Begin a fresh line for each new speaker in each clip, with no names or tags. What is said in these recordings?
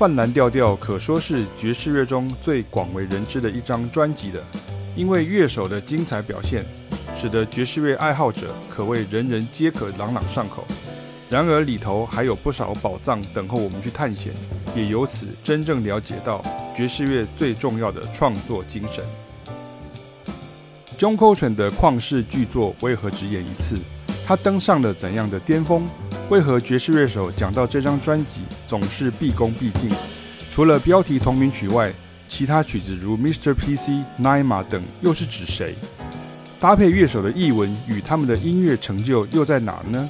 泛蓝调调可说是爵士乐中最广为人知的一张专辑的，因为乐手的精彩表现，使得爵士乐爱好者可谓人人皆可朗朗上口。然而里头还有不少宝藏等候我们去探险，也由此真正了解到爵士乐最重要的创作精神。John Coltrane 的旷世巨作为何只演一次？他登上了怎样的巅峰？为何爵士乐手讲到这张专辑总是毕恭毕敬？除了标题同名曲外，其他曲子如 Mr. PC、Naima 等又是指谁？搭配乐手的译文与他们的音乐成就又在哪呢？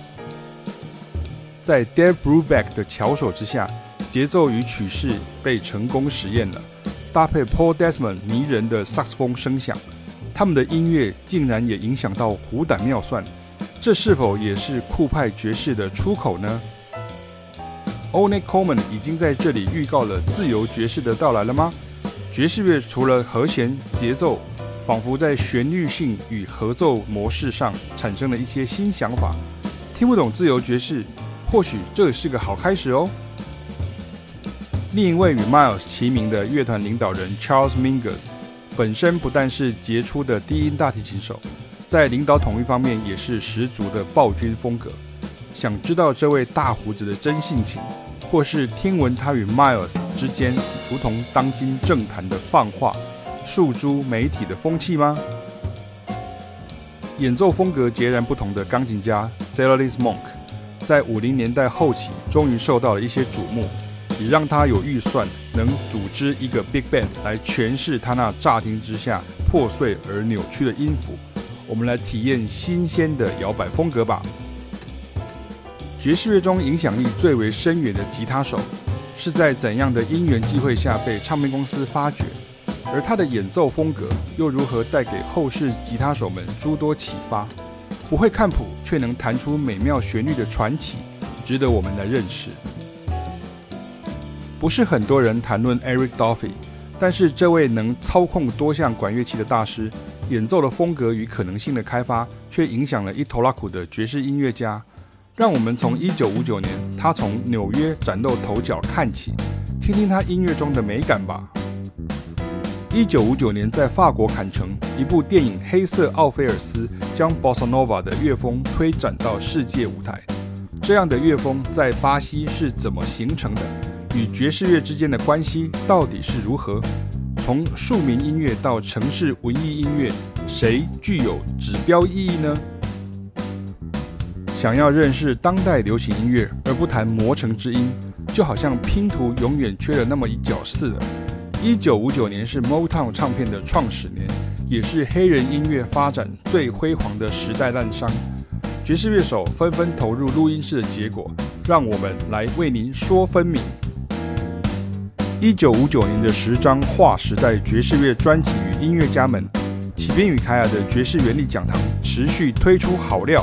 在 Dave Brubeck 的巧手之下，节奏与曲式被成功实验了，搭配 Paul Desmond 迷人的萨克斯风声响，他们的音乐竟然也影响到虎胆妙算。这是否也是酷派爵士的出口呢 ony Coleman 已经在这里预告了自由爵士的到来了吗？爵士乐除了和弦、节奏，仿佛在旋律性与合奏模式上产生了一些新想法。听不懂自由爵士，或许这是个好开始哦。另一位与 Miles 齐名的乐团领导人 Charles Mingus，本身不但是杰出的低音大提琴手。在领导统一方面也是十足的暴君风格。想知道这位大胡子的真性情，或是听闻他与 Miles 之间如同当今政坛的放话、诉诸媒体的风气吗？演奏风格截然不同的钢琴家 Thelonious Monk，在五零年代后期终于受到了一些瞩目，也让他有预算能组织一个 Big Band 来诠释他那乍听之下破碎而扭曲的音符。我们来体验新鲜的摇摆风格吧。爵士乐中影响力最为深远的吉他手，是在怎样的因缘际会下被唱片公司发掘？而他的演奏风格又如何带给后世吉他手们诸多启发？不会看谱却能弹出美妙旋律的传奇，值得我们来认识。不是很多人谈论 Eric Dolphy，但是这位能操控多项管乐器的大师。演奏的风格与可能性的开发，却影响了一头拉库的爵士音乐家。让我们从一九五九年他从纽约崭露头角看起，听听他音乐中的美感吧。一九五九年，在法国坎城，一部电影《黑色奥菲尔斯》将 Bossa Nova 的乐风推展到世界舞台。这样的乐风在巴西是怎么形成的？与爵士乐之间的关系到底是如何？从庶民音乐到城市文艺音乐，谁具有指标意义呢？想要认识当代流行音乐而不谈魔城之音，就好像拼图永远缺了那么一角似的。一九五九年是 Motown 唱片的创始年，也是黑人音乐发展最辉煌的时代滥觴。爵士乐手纷纷投入录音室的结果，让我们来为您说分明。一九五九年的十张划时代爵士乐专辑与音乐家们，启编与凯尔的爵士原理讲堂持续推出好料。